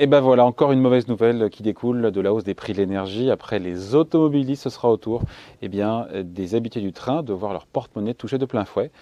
Et ben voilà, encore une mauvaise nouvelle qui découle de la hausse des prix de l'énergie. Après les automobilistes, ce sera au tour eh bien, des habitués du train de voir leur porte-monnaie touchée de plein fouet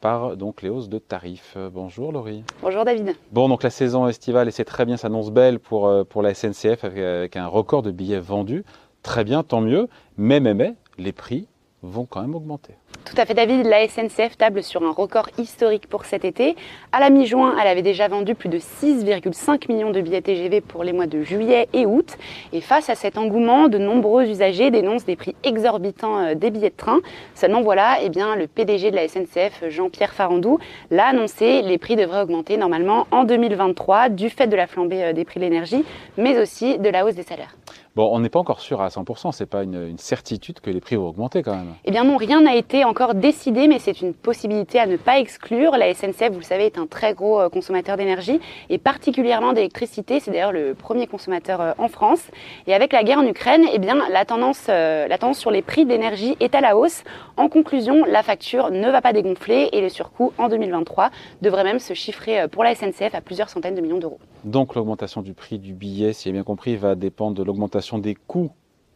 par donc les hausses de tarifs. Bonjour Laurie. Bonjour David. Bon, donc la saison estivale, et c'est très bien, s'annonce belle pour, euh, pour la SNCF avec, avec un record de billets vendus. Très bien, tant mieux. Mais, mais, mais, les prix vont quand même augmenter. Tout à fait David, la SNCF table sur un record historique pour cet été. À la mi-juin, elle avait déjà vendu plus de 6,5 millions de billets TGV pour les mois de juillet et août. Et face à cet engouement, de nombreux usagers dénoncent des prix exorbitants euh, des billets de train. Seulement voilà, eh bien, le PDG de la SNCF, Jean-Pierre Farandou, l'a annoncé, les prix devraient augmenter normalement en 2023 du fait de la flambée euh, des prix de l'énergie, mais aussi de la hausse des salaires. Bon, on n'est pas encore sûr à 100%, c'est pas une, certitude que les prix vont augmenter quand même. Eh bien non, rien n'a été encore décidé, mais c'est une possibilité à ne pas exclure. La SNCF, vous le savez, est un très gros euh, consommateur d'énergie et particulièrement d'électricité. C'est d'ailleurs le premier consommateur euh, en France. Et avec la guerre en Ukraine, eh bien la tendance, euh, la tendance sur les prix d'énergie est à la hausse. En conclusion, la facture ne va pas dégonfler et le surcoût en 2023 devrait même se chiffrer pour la SNCF à plusieurs centaines de millions d'euros. Donc l'augmentation du prix du billet, si j'ai bien compris, va dépendre de l'augmentation des coûts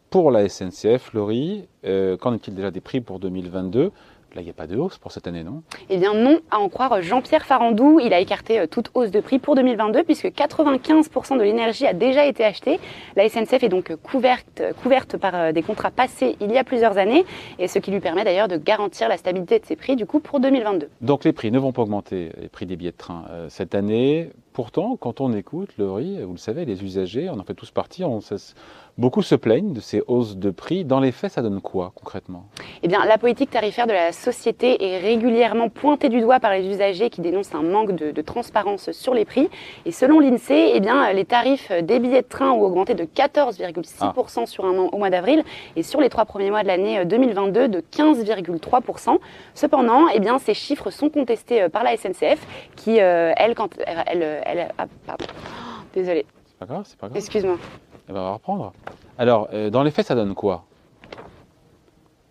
pour la SNCF, Laurie. Euh, qu'en est-il déjà des prix pour 2022 Là, il n'y a pas de hausse pour cette année, non? Eh bien non, à en croire Jean-Pierre Farandou, il a écarté euh, toute hausse de prix pour 2022 puisque 95% de l'énergie a déjà été achetée. La SNCF est donc couverte, couverte par euh, des contrats passés il y a plusieurs années et ce qui lui permet d'ailleurs de garantir la stabilité de ses prix du coup pour 2022. Donc les prix ne vont pas augmenter, les prix des billets de train cette année. Pourtant, quand on écoute, Laurie, vous le savez, les usagers, on en fait tous partie, on, beaucoup se plaignent de ces hausses de prix. Dans les faits, ça donne quoi concrètement? Eh bien, la politique tarifaire de la société est régulièrement pointée du doigt par les usagers qui dénoncent un manque de, de transparence sur les prix. Et selon l'INSEE, eh bien, les tarifs des billets de train ont augmenté de 14,6% ah. sur un an au mois d'avril et sur les trois premiers mois de l'année 2022 de 15,3%. Cependant, eh bien, ces chiffres sont contestés euh, par la SNCF qui, euh, elle, quand elle elle, ah, pardon. Désolée. C'est pas grave, c'est pas grave. Excuse-moi. Elle va reprendre. Alors, euh, dans les faits, ça donne quoi?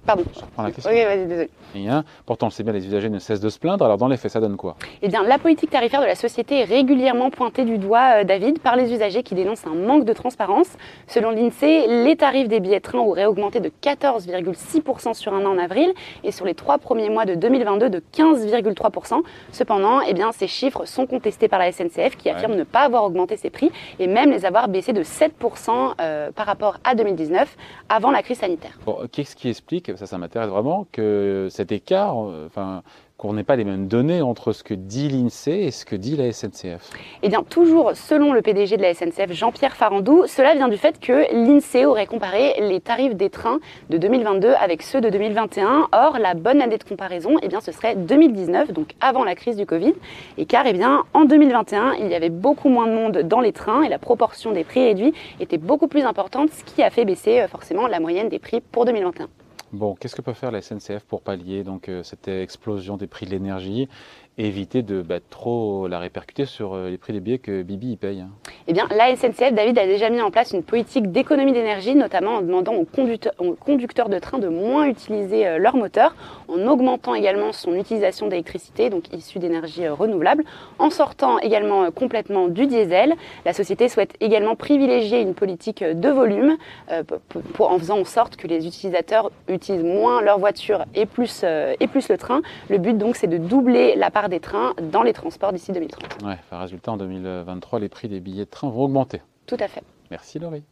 Pardon. Je reprends la question. Oui, vas-y, désolé. Rien. Pourtant, c'est bien, les usagers ne cessent de se plaindre. Alors, dans les faits, ça donne quoi? Eh bien, la politique tarifaire de la société est régulièrement pointée du doigt, euh, David, par les usagers qui dénoncent un manque de transparence. Selon l'INSEE, les tarifs des billets de train auraient augmenté de 14,6% sur un an en avril et sur les trois premiers mois de 2022 de 15,3%. Cependant, eh bien, ces chiffres sont contestés par la SNCF qui affirme ne pas avoir augmenté ses prix et même les avoir baissés de 7% euh, par rapport à 2019 avant la crise sanitaire. Bon, Qu'est-ce qui explique ça, ça m'intéresse vraiment, que cet écart, enfin, qu'on n'ait pas les mêmes données entre ce que dit l'INSEE et ce que dit la SNCF Eh bien, toujours selon le PDG de la SNCF, Jean-Pierre Farandou, cela vient du fait que l'INSEE aurait comparé les tarifs des trains de 2022 avec ceux de 2021. Or, la bonne année de comparaison, eh bien, ce serait 2019, donc avant la crise du Covid. Et car, eh bien, en 2021, il y avait beaucoup moins de monde dans les trains et la proportion des prix réduits était beaucoup plus importante, ce qui a fait baisser euh, forcément la moyenne des prix pour 2021. Bon, qu'est-ce que peut faire la SNCF pour pallier donc euh, cette explosion des prix de l'énergie? Éviter de bah, trop la répercuter sur euh, les prix des billets que Bibi y paye hein Eh bien, la SNCF, David, a déjà mis en place une politique d'économie d'énergie, notamment en demandant aux conducteurs, de train de moins utiliser euh, leur moteur, en augmentant également son utilisation d'électricité, donc issue d'énergie renouvelable, en sortant également complètement du diesel. La société souhaite également privilégier une politique de volume, en faisant en sorte que les utilisateurs utilisent moins leur voiture et plus, et plus le train. Le but donc, c'est de doubler la part des trains dans les transports d'ici 2030. Ouais, résultat, en 2023, les prix des billets de train vont augmenter. Tout à fait. Merci Laurie.